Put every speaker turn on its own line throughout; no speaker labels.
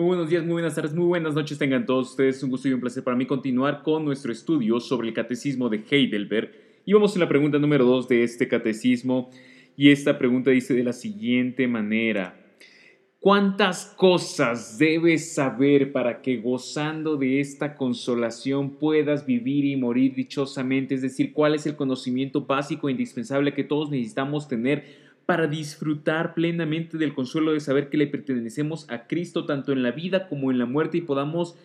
Muy buenos días, muy buenas tardes, muy buenas noches tengan todos ustedes. Es un gusto y un placer para mí continuar con nuestro estudio sobre el catecismo de Heidelberg. Y vamos a la pregunta número 2 de este catecismo. Y esta pregunta dice de la siguiente manera. ¿Cuántas cosas debes saber para que gozando de esta consolación puedas vivir y morir dichosamente? Es decir, ¿cuál es el conocimiento básico e indispensable que todos necesitamos tener para disfrutar plenamente del consuelo de saber que le pertenecemos a Cristo tanto en la vida como en la muerte y podamos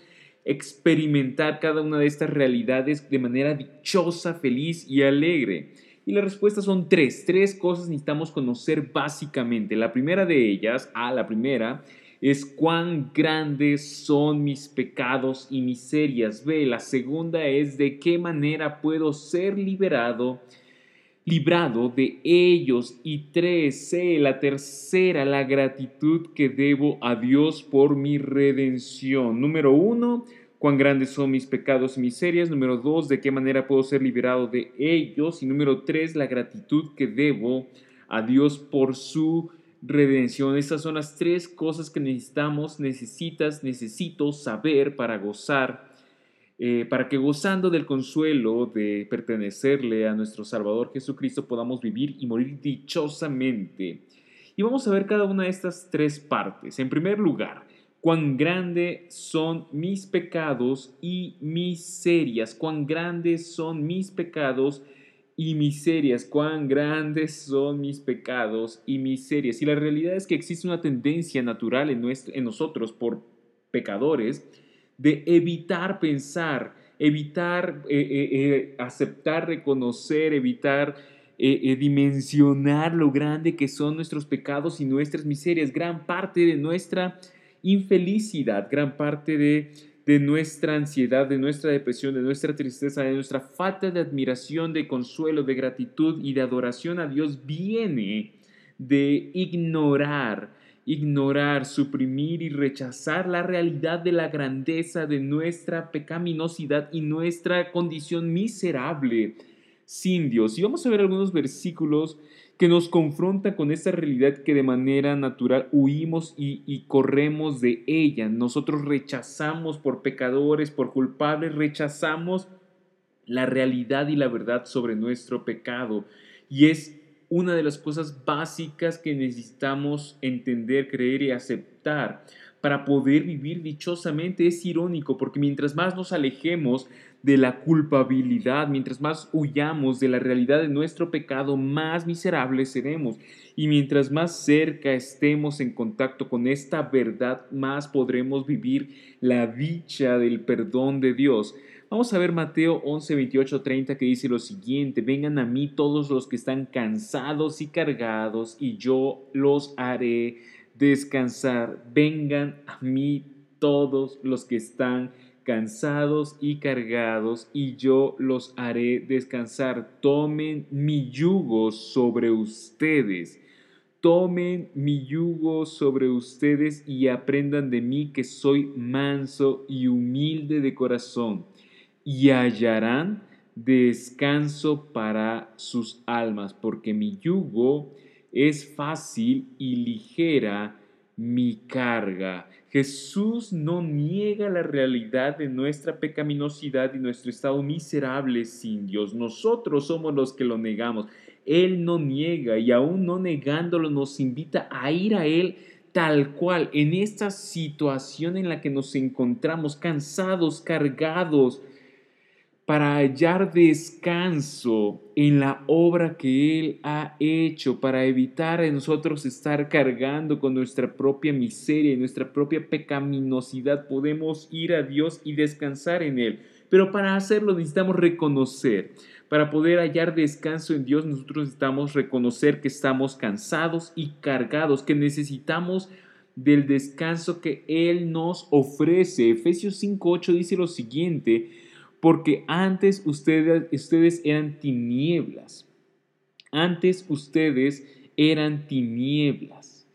experimentar cada una de estas realidades de manera dichosa, feliz y alegre? Y la respuesta son tres, tres cosas necesitamos conocer básicamente. La primera de ellas, a la primera, es cuán grandes son mis pecados y miserias. B, la segunda es de qué manera puedo ser liberado librado de ellos. Y tres, C, la tercera, la gratitud que debo a Dios por mi redención. Número uno, cuán grandes son mis pecados y miserias. Número dos, de qué manera puedo ser liberado de ellos. Y número tres, la gratitud que debo a Dios por su redención. Estas son las tres cosas que necesitamos, necesitas, necesito saber para gozar eh, para que gozando del consuelo de pertenecerle a nuestro Salvador Jesucristo podamos vivir y morir dichosamente. Y vamos a ver cada una de estas tres partes. En primer lugar, cuán grandes son mis pecados y miserias, cuán grandes son mis pecados y miserias, cuán grandes son mis pecados y miserias. Y la realidad es que existe una tendencia natural en, en nosotros por pecadores, de evitar pensar, evitar eh, eh, eh, aceptar, reconocer, evitar dimensionar lo grande que son nuestros pecados y nuestras miserias, gran parte de nuestra infelicidad, gran parte de, de nuestra ansiedad, de nuestra depresión, de nuestra tristeza, de nuestra falta de admiración, de consuelo, de gratitud y de adoración a Dios viene de ignorar ignorar, suprimir y rechazar la realidad de la grandeza de nuestra pecaminosidad y nuestra condición miserable sin Dios. Y vamos a ver algunos versículos que nos confrontan con esta realidad que de manera natural huimos y, y, corremos de ella. Nosotros rechazamos por pecadores, por culpables, rechazamos la realidad y la verdad sobre nuestro pecado. Y es una de las cosas básicas que necesitamos entender, creer y aceptar para poder vivir dichosamente. Es irónico porque mientras más nos alejemos de la culpabilidad, mientras más huyamos de la realidad de nuestro pecado, más miserables seremos. Y mientras más cerca estemos en contacto con esta verdad, más podremos vivir la dicha del perdón de Dios. Vamos a ver Mateo 11, 28, 30 que dice lo siguiente, vengan a mí todos los que están cansados y cargados y yo los haré descansar. Vengan a mí todos los que están cansados y cargados y yo los haré descansar. Tomen mi yugo sobre ustedes. Tomen mi yugo sobre ustedes y aprendan de mí que soy manso y humilde de corazón y hallarán descanso para sus almas, porque mi yugo es fácil y ligera mi carga. Jesús no niega la realidad de nuestra pecaminosidad y nuestro estado miserable sin Dios. Nosotros somos los que lo negamos. Él no niega y aún no negándolo nos invita a ir a Él tal cual en esta situación en la que nos encontramos cansados, cargados, para hallar descanso en la obra que Él ha hecho, para evitar en nosotros estar cargando con nuestra propia miseria y nuestra propia pecaminosidad, podemos ir a Dios y descansar en Él. Pero para hacerlo necesitamos reconocer. Para poder hallar descanso en Dios, nosotros necesitamos reconocer que estamos cansados y cargados, que necesitamos del descanso que Él nos ofrece. Efesios 5.8 dice lo siguiente, porque antes ustedes, ustedes eran tinieblas. Antes ustedes eran tinieblas,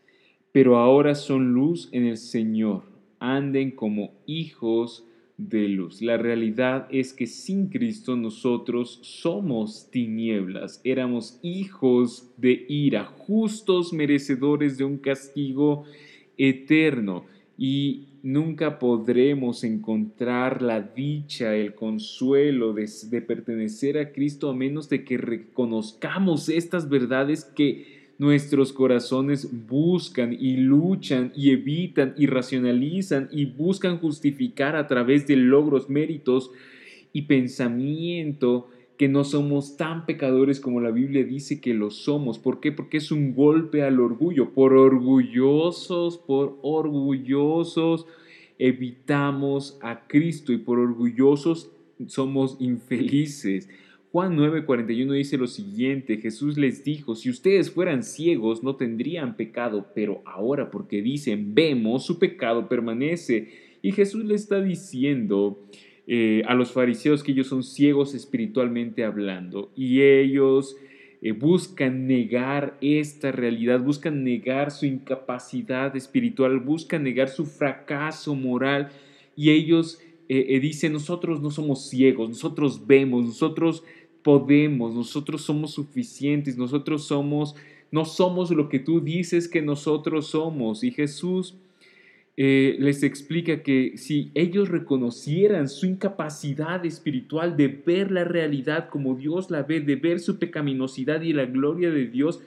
pero ahora son luz en el Señor. Anden como hijos de luz. La realidad es que sin Cristo nosotros somos tinieblas, éramos hijos de ira, justos merecedores de un castigo eterno. Y nunca podremos encontrar la dicha, el consuelo de, pertenecer a Cristo a menos de que reconozcamos estas verdades que nuestros corazones buscan y luchan y evitan y racionalizan y buscan justificar a través de logros, méritos y pensamiento que no somos tan pecadores como la Biblia dice que lo somos. ¿Por qué? Porque es un golpe al orgullo. Por orgullosos, por orgullosos evitamos a Cristo y por orgullosos somos infelices. Juan 9:41 dice lo siguiente, Jesús les dijo, si ustedes fueran ciegos no tendrían pecado, pero ahora porque dicen, vemos, su pecado permanece. Y Jesús le está diciendo, eh, a los fariseos que ellos son ciegos espiritualmente hablando y ellos eh, buscan negar esta realidad, buscan negar su incapacidad espiritual, buscan negar su fracaso moral y ellos eh, dicen nosotros no somos ciegos, nosotros vemos, nosotros podemos, nosotros somos suficientes, nosotros somos, no somos lo que tú dices que nosotros somos y Jesús eh, les explica que si ellos reconocieran su incapacidad espiritual de ver la realidad como Dios la ve, de ver su pecaminosidad y la gloria de Dios,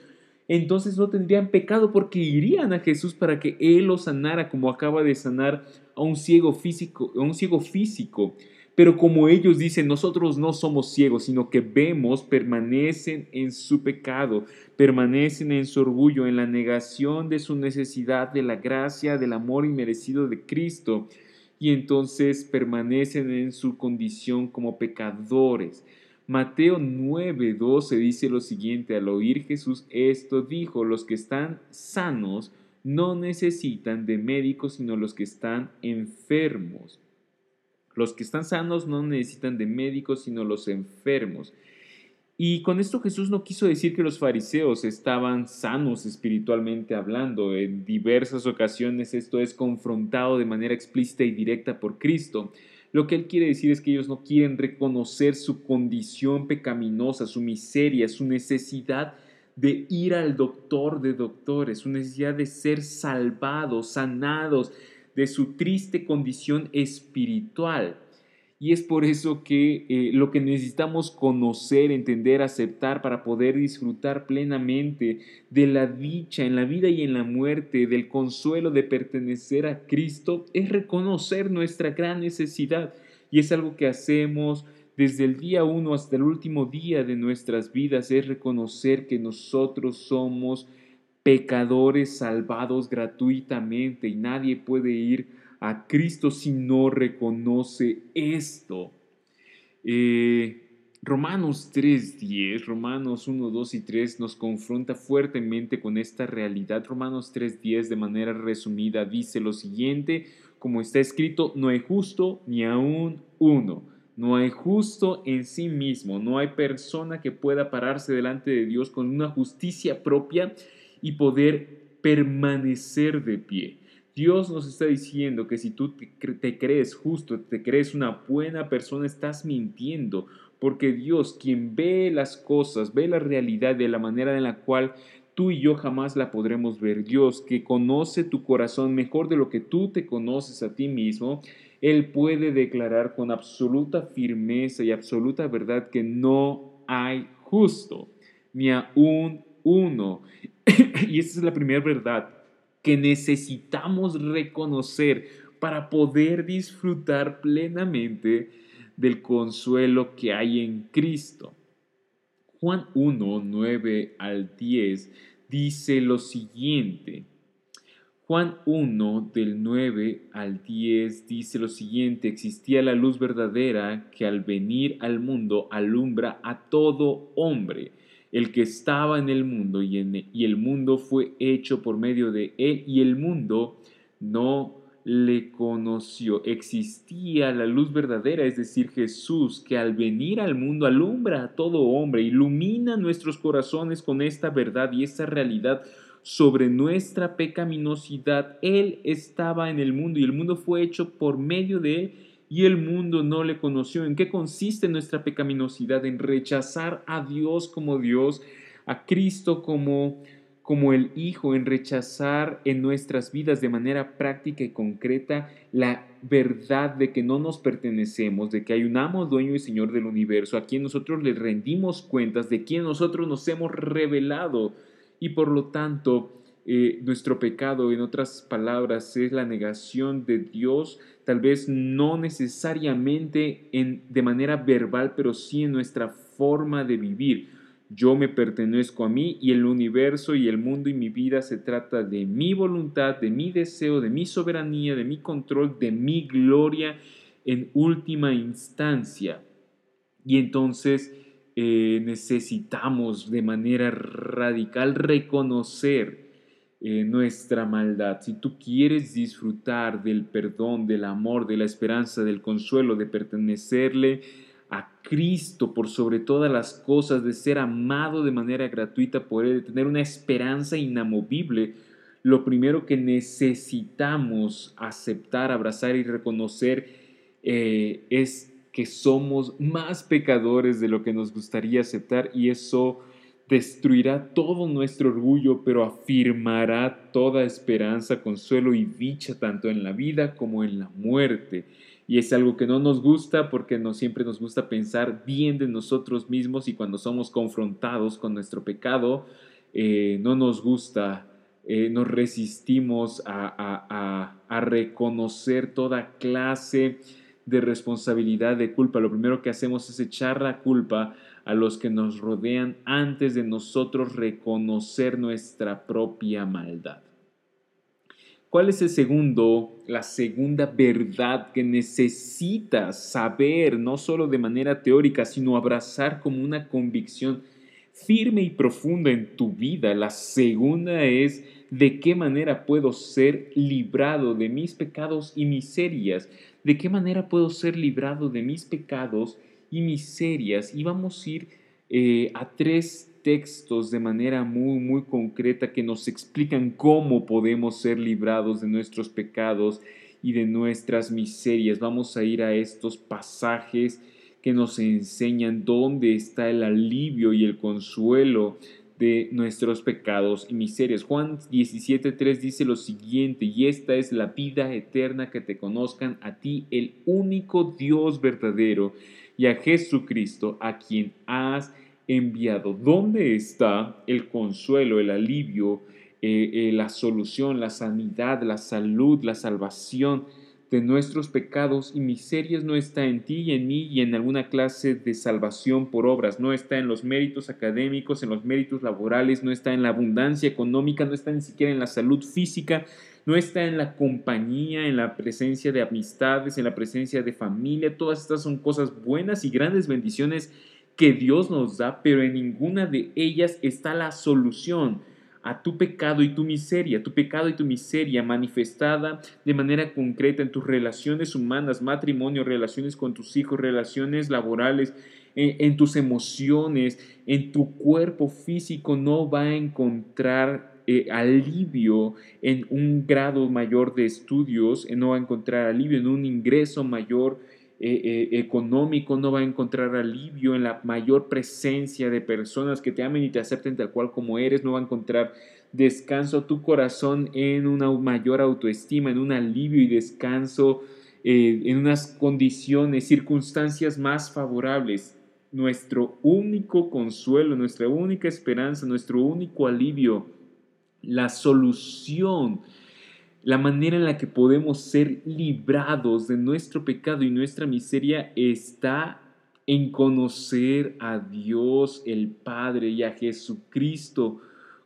entonces no tendrían pecado porque irían a Jesús para que Él los sanara como acaba de sanar a un ciego físico, a un ciego físico. Pero como ellos dicen, nosotros no somos ciegos, sino que vemos, permanecen en su pecado, permanecen en su orgullo, en la negación de su necesidad de la gracia, del amor inmerecido de Cristo, y entonces permanecen en su condición como pecadores. Mateo 9:12 dice lo siguiente, al oír Jesús esto dijo, los que están sanos no necesitan de médicos, sino los que están enfermos. Los que están sanos no necesitan de médicos, sino los enfermos. Y con esto Jesús no quiso decir que los fariseos estaban sanos espiritualmente hablando. En diversas ocasiones esto es confrontado de manera explícita y directa por Cristo. Lo que él quiere decir es que ellos no quieren reconocer su condición pecaminosa, su miseria, su necesidad de ir al doctor de doctores, su necesidad de ser salvados, sanados, de su triste condición espiritual. Y es por eso que eh, lo que necesitamos conocer, entender, aceptar para poder disfrutar plenamente de la dicha en la vida y en la muerte, del consuelo de pertenecer a Cristo, es reconocer nuestra gran necesidad. Y es algo que hacemos desde el día uno hasta el último día de nuestras vidas, es reconocer que nosotros somos pecadores salvados gratuitamente y nadie puede ir a Cristo si no reconoce esto. Eh, Romanos 3.10, Romanos 1, 2 y 3 nos confronta fuertemente con esta realidad. Romanos 3.10 de manera resumida dice lo siguiente, como está escrito, no hay justo ni aún uno. No hay justo en sí mismo, no hay persona que pueda pararse delante de Dios con una justicia propia y poder permanecer de pie. Dios nos está diciendo que si tú te, crees justo, te crees una buena persona, estás mintiendo, porque Dios, quien ve las cosas, ve la realidad de la manera en la cual tú y yo jamás la podremos ver. Dios, que conoce tu corazón mejor de lo que tú te conoces a ti mismo, Él puede declarar con absoluta firmeza y absoluta verdad que no hay justo, ni aún uno. y esa es la primera verdad que necesitamos reconocer para poder disfrutar plenamente del consuelo que hay en Cristo. Juan 1, 9 al 10 dice lo siguiente. Juan 1 del 9 al 10 dice lo siguiente, existía la luz verdadera que al venir al mundo alumbra a todo hombre el que estaba en el mundo y, en, y el mundo fue hecho por medio de él y el mundo no le conoció. Existía la luz verdadera, es decir, Jesús, que al venir al mundo alumbra a todo hombre, ilumina nuestros corazones con esta verdad y esta realidad sobre nuestra pecaminosidad. Él estaba en el mundo y el mundo fue hecho por medio de él y el mundo no le conoció. ¿En qué consiste nuestra pecaminosidad? En rechazar a Dios como Dios, a Cristo como como el Hijo en rechazar en nuestras vidas de manera práctica y concreta la verdad de que no nos pertenecemos, de que hay un amo, dueño y Señor del universo, a quien nosotros le rendimos cuentas, de quien nosotros nos hemos revelado y por lo tanto eh, nuestro pecado, en otras palabras, es la negación de Dios, tal vez no necesariamente en, de manera verbal, pero sí en nuestra forma de vivir. Yo me pertenezco a mí y el universo y el mundo y mi vida se trata de mi voluntad, de mi deseo, de mi soberanía, de mi control, de mi gloria en última instancia. Y entonces eh, necesitamos de manera radical reconocer eh, nuestra maldad. Si tú quieres disfrutar del perdón, del amor, de la esperanza, del consuelo, de pertenecerle, a Cristo por sobre todas las cosas, de ser amado de manera gratuita por Él, de tener una esperanza inamovible, lo primero que necesitamos aceptar, abrazar y reconocer eh, es que somos más pecadores de lo que nos gustaría aceptar y eso destruirá todo nuestro orgullo, pero afirmará toda esperanza, consuelo y dicha tanto en la vida como en la muerte y es algo que no nos gusta porque no siempre nos gusta pensar bien de nosotros mismos y cuando somos confrontados con nuestro pecado, eh, no nos gusta, eh, nos resistimos a, a, reconocer toda clase de responsabilidad, de culpa. Lo primero que hacemos es echar la culpa a los que nos rodean antes de nosotros reconocer nuestra propia maldad. ¿Cuál es el segundo, la segunda verdad que necesitas saber, no solo de manera teórica, sino abrazar como una convicción firme y profunda en tu vida? La segunda es de qué manera puedo ser librado de mis pecados y miserias. ¿De qué manera puedo ser librado de mis pecados y miserias? Y vamos a ir eh, a tres textos de manera muy, muy concreta que nos explican cómo podemos ser librados de nuestros pecados y de nuestras miserias. Vamos a ir a estos pasajes que nos enseñan dónde está el alivio y el consuelo de nuestros pecados y miserias. Juan 17.3 dice lo siguiente, y esta es la vida eterna que te conozcan a ti, el único Dios verdadero, y a Jesucristo, a quien has enviado. ¿Dónde está el consuelo, el alivio, eh, eh, la solución, la sanidad, la salud, la salvación de nuestros pecados y miserias? No está en ti y en mí y en alguna clase de salvación por obras. No está en los méritos académicos, en los méritos laborales, no está en la abundancia económica, no está ni siquiera en la salud física. No está en la compañía, en la presencia de amistades, en la presencia de familia. Todas estas son cosas buenas y grandes bendiciones que Dios nos da, pero en ninguna de ellas está la solución a tu pecado y tu miseria, tu pecado y tu miseria manifestada de manera concreta en tus relaciones humanas, matrimonio, relaciones con tus hijos, relaciones laborales, en, tus emociones, en tu cuerpo físico, no va a encontrar eh, alivio en un grado mayor de estudios, no va a encontrar alivio en un ingreso mayor eh, eh, económico, no va a encontrar alivio en la mayor presencia de personas que te amen y te acepten tal cual como eres, no va a encontrar descanso tu corazón en una mayor autoestima, en un alivio y descanso, eh, en unas condiciones, circunstancias más favorables. Nuestro único consuelo, nuestra única esperanza, nuestro único alivio, la solución la manera en la que podemos ser librados de nuestro pecado y nuestra miseria está en conocer a Dios el Padre y a Jesucristo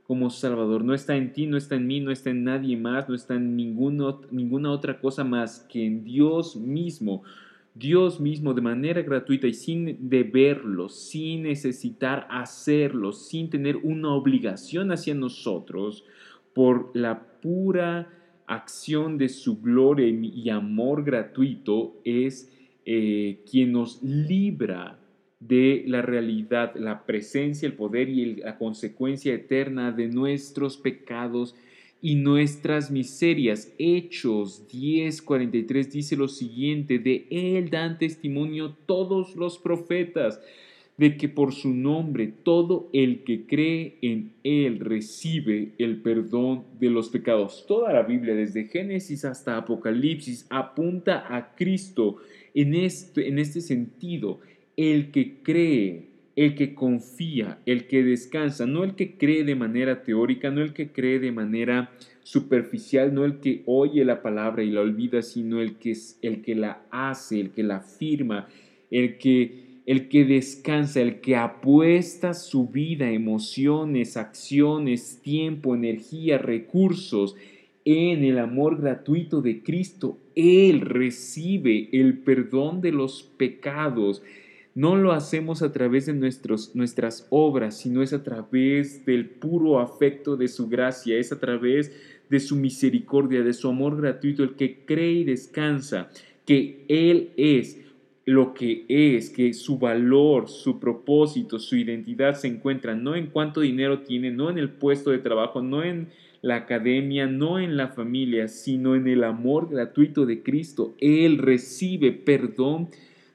como Salvador. No está en ti, no está en mí, no está en nadie más, no está en ninguna otra cosa más que en Dios mismo. Dios mismo de manera gratuita y sin deberlo, sin necesitar hacerlo, sin tener una obligación hacia nosotros, por la pura acción de su gloria y amor gratuito es eh, quien nos libra de la realidad, la presencia, el poder y la consecuencia eterna de nuestros pecados y nuestras miserias. Hechos 10:43 dice lo siguiente, de él dan testimonio todos los profetas de que por su nombre todo el que cree en Él recibe el perdón de los pecados. Toda la Biblia, desde Génesis hasta Apocalipsis, apunta a Cristo en este, en este sentido. El que cree, el que confía, el que descansa, no el que cree de manera teórica, no el que cree de manera superficial, no el que oye la palabra y la olvida, sino el que, el que la hace, el que la afirma, el que el que descansa, el que apuesta su vida, emociones, acciones, tiempo, energía, recursos en el amor gratuito de Cristo, Él recibe el perdón de los pecados. No lo hacemos a través de nuestros, nuestras obras, sino es a través del puro afecto de su gracia, es a través de su misericordia, de su amor gratuito, el que cree y descansa que Él es lo que es, que su valor, su propósito, su identidad se encuentra no en cuánto dinero tiene, no en el puesto de trabajo, no en la academia, no en la familia, sino en el amor gratuito de Cristo. Él recibe perdón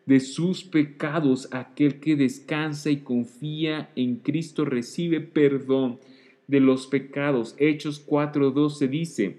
de sus pecados. Aquel que descansa y confía en Cristo recibe perdón de los pecados. Hechos 4.12 dice,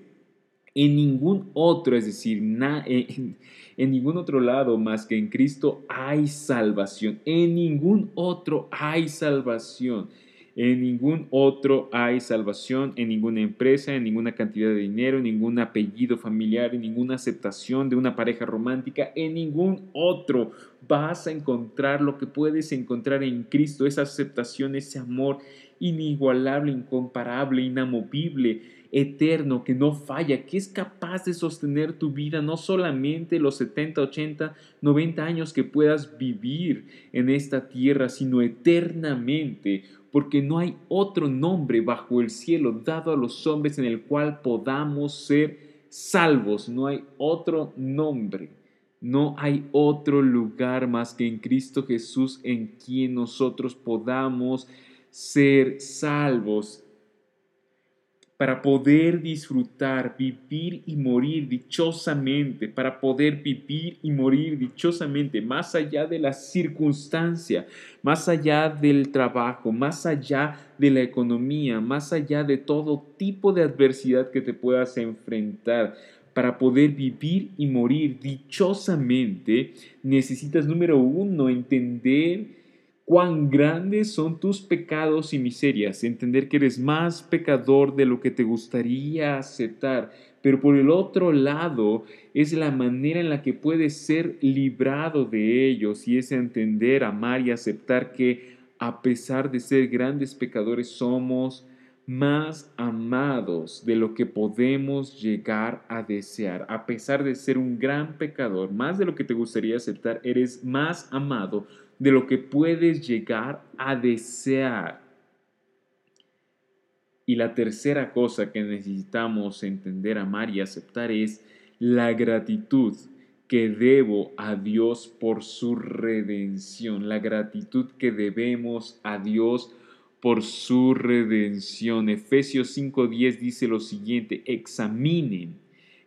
en ningún otro, es decir, en, en ningún otro lado más que en Cristo hay salvación. En ningún otro hay salvación. En ningún otro hay salvación, en ninguna empresa, en ninguna cantidad de dinero, en ningún apellido familiar, en ninguna aceptación de una pareja romántica, en ningún otro vas a encontrar lo que puedes encontrar en Cristo, esa aceptación, ese amor inigualable, incomparable, inamovible, eterno, que no falla, que es capaz de sostener tu vida, no solamente los 70, 80, 90 años que puedas vivir en esta tierra, sino eternamente, porque no hay otro nombre bajo el cielo dado a los hombres en el cual podamos ser salvos, no hay otro nombre. No hay otro lugar más que en Cristo Jesús en quien nosotros podamos ser salvos para poder disfrutar, vivir y morir dichosamente, para poder vivir y morir dichosamente, más allá de la circunstancia, más allá del trabajo, más allá de la economía, más allá de todo tipo de adversidad que te puedas enfrentar. Para poder vivir y morir dichosamente, necesitas, número uno, entender cuán grandes son tus pecados y miserias, entender que eres más pecador de lo que te gustaría aceptar, pero por el otro lado es la manera en la que puedes ser librado de ellos y es entender, amar y aceptar que a pesar de ser grandes pecadores somos más amados de lo que podemos llegar a desear. A pesar de ser un gran pecador, más de lo que te gustaría aceptar, eres más amado de lo que puedes llegar a desear. Y la tercera cosa que necesitamos entender, amar y aceptar es la gratitud que debo a Dios por su redención, la gratitud que debemos a Dios por su redención. Efesios 5:10 dice lo siguiente, examinen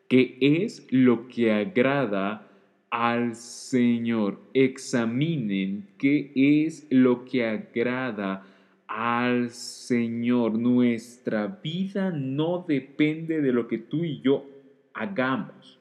qué es lo que agrada al Señor. Examinen qué es lo que agrada al Señor. Nuestra vida no depende de lo que tú y yo hagamos.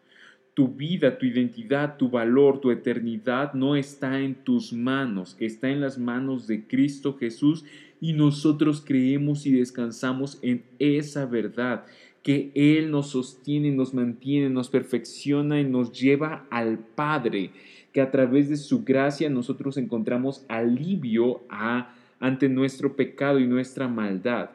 Tu vida, tu identidad, tu valor, tu eternidad no está en tus manos, está en las manos de Cristo Jesús y nosotros creemos y descansamos en esa verdad que Él nos sostiene, nos mantiene, nos perfecciona y nos lleva al Padre, que a través de su gracia nosotros encontramos alivio a, ante nuestro pecado y nuestra maldad.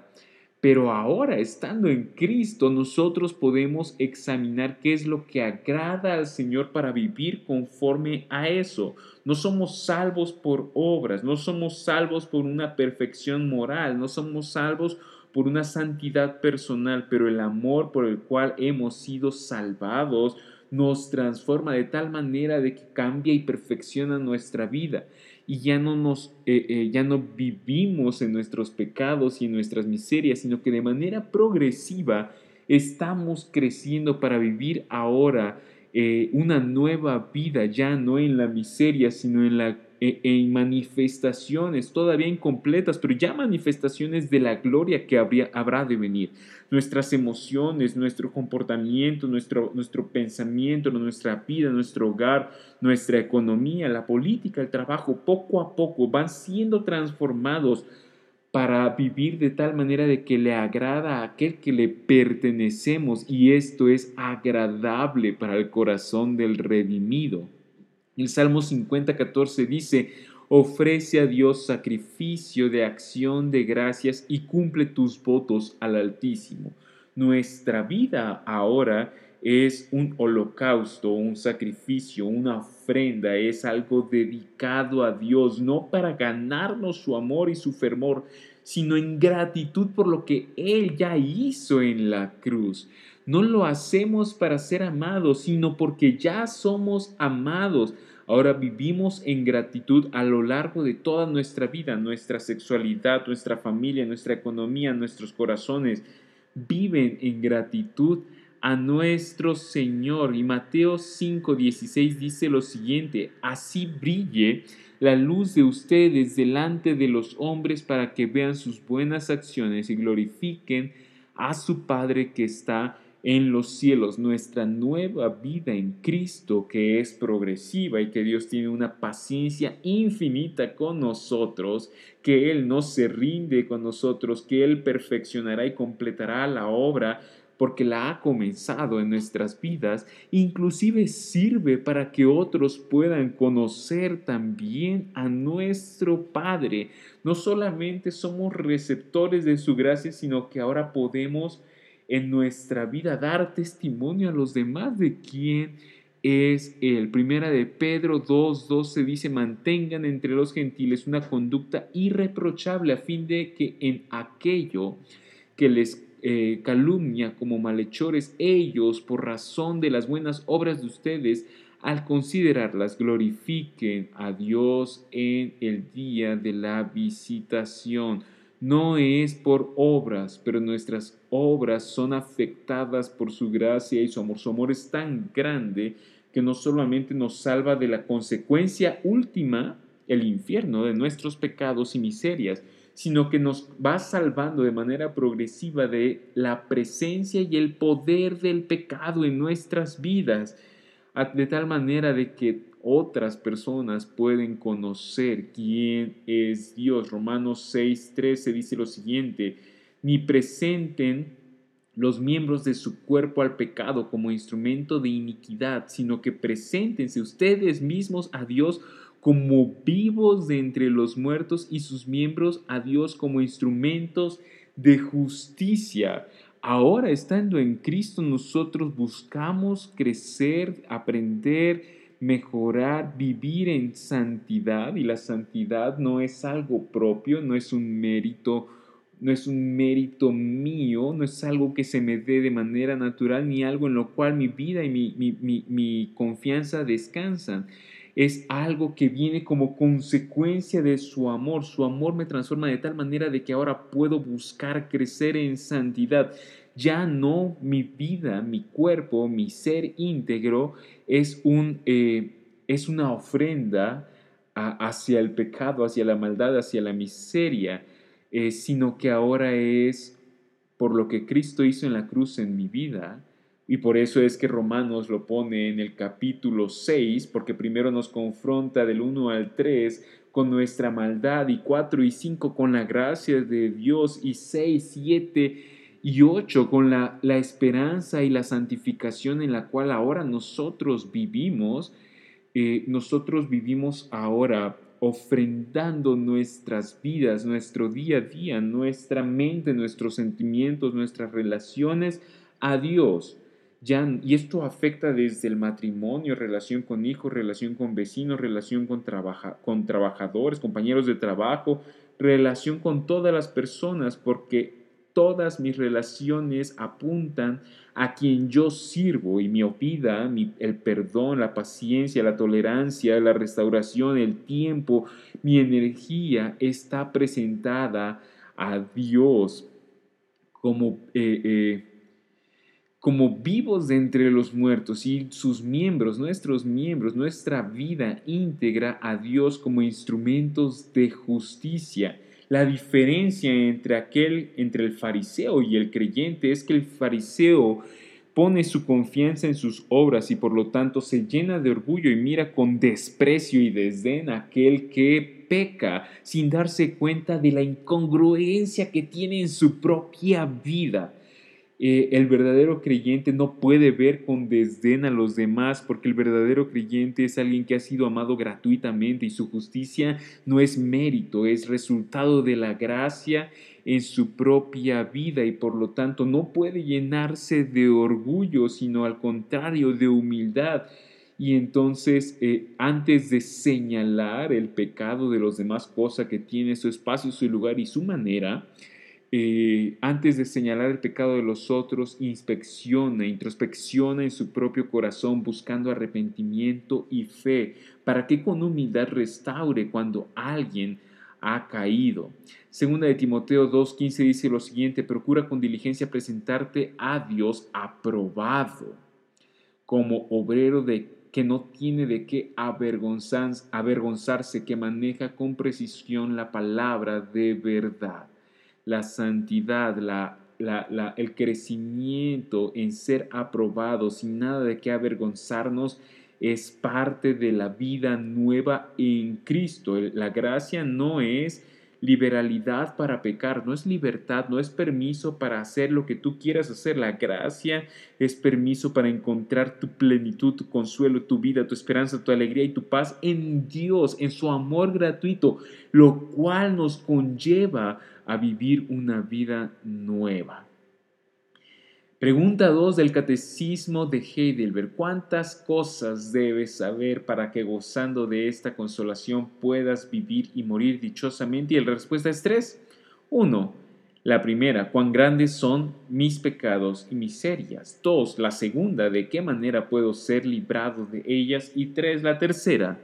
Pero ahora, estando en Cristo, nosotros podemos examinar qué es lo que agrada al Señor para vivir conforme a eso. No somos salvos por obras, no somos salvos por una perfección moral, no somos salvos por una santidad personal, pero el amor por el cual hemos sido salvados nos transforma de tal manera de que cambia y perfecciona nuestra vida. Y ya no nos eh, eh, ya no vivimos en nuestros pecados y en nuestras miserias, sino que de manera progresiva estamos creciendo para vivir ahora eh, una nueva vida, ya no en la miseria, sino en la en manifestaciones todavía incompletas, pero ya manifestaciones de la gloria que habría, habrá de venir. Nuestras emociones, nuestro comportamiento, nuestro, nuestro pensamiento, nuestra vida, nuestro hogar, nuestra economía, la política, el trabajo, poco a poco van siendo transformados para vivir de tal manera de que le agrada a aquel que le pertenecemos y esto es agradable para el corazón del redimido. El Salmo 50, 14 dice, ofrece a Dios sacrificio de acción de gracias y cumple tus votos al Altísimo. Nuestra vida ahora es un holocausto, un sacrificio, una ofrenda, es algo dedicado a Dios, no para ganarnos su amor y su fervor, sino en gratitud por lo que Él ya hizo en la cruz. No lo hacemos para ser amados, sino porque ya somos amados. Ahora vivimos en gratitud a lo largo de toda nuestra vida, nuestra sexualidad, nuestra familia, nuestra economía, nuestros corazones viven en gratitud a nuestro Señor. Y Mateo 5:16 dice lo siguiente, así brille la luz de ustedes delante de los hombres para que vean sus buenas acciones y glorifiquen a su Padre que está en los cielos, nuestra nueva vida en Cristo que es progresiva y que Dios tiene una paciencia infinita con nosotros, que Él no se rinde con nosotros, que Él perfeccionará y completará la obra porque la ha comenzado en nuestras vidas, inclusive sirve para que otros puedan conocer también a nuestro Padre. No solamente somos receptores de su gracia, sino que ahora podemos en nuestra vida dar testimonio a los demás de quién es Él. Primera de Pedro 2.12 dice, mantengan entre los gentiles una conducta irreprochable a fin de que en aquello que les eh, calumnia como malhechores ellos por razón de las buenas obras de ustedes, al considerarlas glorifiquen a Dios en el día de la visitación no es por obras, pero nuestras obras son afectadas por su gracia y su amor. Su amor es tan grande que no solamente nos salva de la consecuencia última, el infierno, de nuestros pecados y miserias, sino que nos va salvando de manera progresiva de la presencia y el poder del pecado en nuestras vidas, de tal manera de que otras personas pueden conocer quién es Dios. Romanos 6:13 dice lo siguiente, ni presenten los miembros de su cuerpo al pecado como instrumento de iniquidad, sino que preséntense ustedes mismos a Dios como vivos de entre los muertos y sus miembros a Dios como instrumentos de justicia. Ahora, estando en Cristo, nosotros buscamos crecer, aprender, mejorar, vivir en santidad y la santidad no es algo propio, no es un mérito, no es un mérito mío, no es algo que se me dé de manera natural ni algo en lo cual mi vida y mi, mi confianza descansan. Es algo que viene como consecuencia de su amor. Su amor me transforma de tal manera de que ahora puedo buscar crecer en santidad ya no mi vida, mi cuerpo, mi ser íntegro es, un, eh, es una ofrenda hacia el pecado, hacia la maldad, hacia la miseria, eh, sino que ahora es por lo que Cristo hizo en la cruz en mi vida. Y por eso es que Romanos lo pone en el capítulo 6, porque primero nos confronta del 1 al 3 con nuestra maldad y 4 y 5 con la gracia de Dios y 6, 7 y ocho, con la, la, esperanza y la santificación en la cual ahora nosotros vivimos, eh, nosotros vivimos ahora ofrendando nuestras vidas, nuestro día a día, nuestra mente, nuestros sentimientos, nuestras relaciones a Dios. Ya, y esto afecta desde el matrimonio, relación con hijos, relación con vecinos, relación con, trabaja, con trabajadores, compañeros de trabajo, relación con todas las personas, porque todas mis relaciones apuntan a quien yo sirvo y mi vida, el perdón, la paciencia, la tolerancia, la restauración, el tiempo, mi energía está presentada a Dios como, eh, eh, como vivos de entre los muertos y sus miembros, nuestros miembros, nuestra vida íntegra a Dios como instrumentos de justicia. La diferencia entre aquel, entre el fariseo y el creyente es que el fariseo pone su confianza en sus obras y por lo tanto se llena de orgullo y mira con desprecio y desdén a aquel que peca sin darse cuenta de la incongruencia que tiene en su propia vida. Eh, el verdadero creyente no puede ver con desdén a los demás porque el verdadero creyente es alguien que ha sido amado gratuitamente y su justicia no es mérito, es resultado de la gracia en su propia vida y por lo tanto no puede llenarse de orgullo, sino al contrario, de humildad. Y entonces, eh, antes de señalar el pecado de los demás, cosa que tiene su espacio, su lugar y su manera, eh, antes de señalar el pecado de los otros, inspecciona, introspecciona en su propio corazón buscando arrepentimiento y fe, para que con humildad restaure cuando alguien ha caído. Segunda de Timoteo 2.15 dice lo siguiente, procura con diligencia presentarte a Dios aprobado como obrero de que no tiene de qué avergonzarse, que maneja con precisión la palabra de verdad la santidad, la, el crecimiento en ser aprobados sin nada de qué avergonzarnos es parte de la vida nueva en Cristo. La gracia no es liberalidad para pecar, no es libertad, no es permiso para hacer lo que tú quieras hacer. La gracia es permiso para encontrar tu plenitud, tu consuelo, tu vida, tu esperanza, tu alegría y tu paz en Dios, en su amor gratuito, lo cual nos conlleva a vivir una vida nueva. Pregunta 2 del Catecismo de Heidelberg. ¿Cuántas cosas debes saber para que gozando de esta consolación puedas vivir y morir dichosamente? Y la respuesta es 3. 1. La primera, cuán grandes son mis pecados y miserias. 2. La segunda, de qué manera puedo ser librado de ellas. Y 3. La tercera,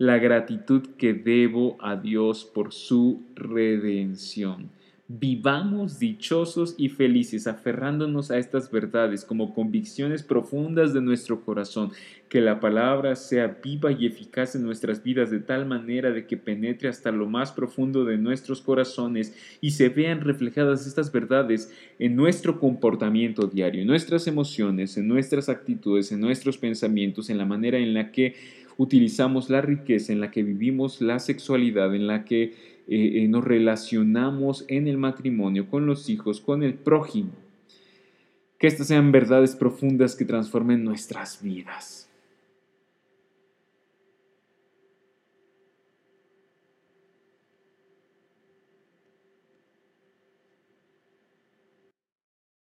la gratitud que debo a Dios por su redención. Vivamos dichosos y felices aferrándonos a estas verdades como convicciones profundas de nuestro corazón, que la palabra sea viva y eficaz en nuestras vidas de tal manera de que penetre hasta lo más profundo de nuestros corazones y se vean reflejadas estas verdades en nuestro comportamiento diario, en nuestras emociones, en nuestras actitudes, en nuestros pensamientos, en la manera en la que utilizamos la riqueza, en la que vivimos la sexualidad, en la que eh, eh, nos relacionamos en el matrimonio, con los hijos, con el prójimo. Que estas sean verdades profundas que transformen nuestras vidas.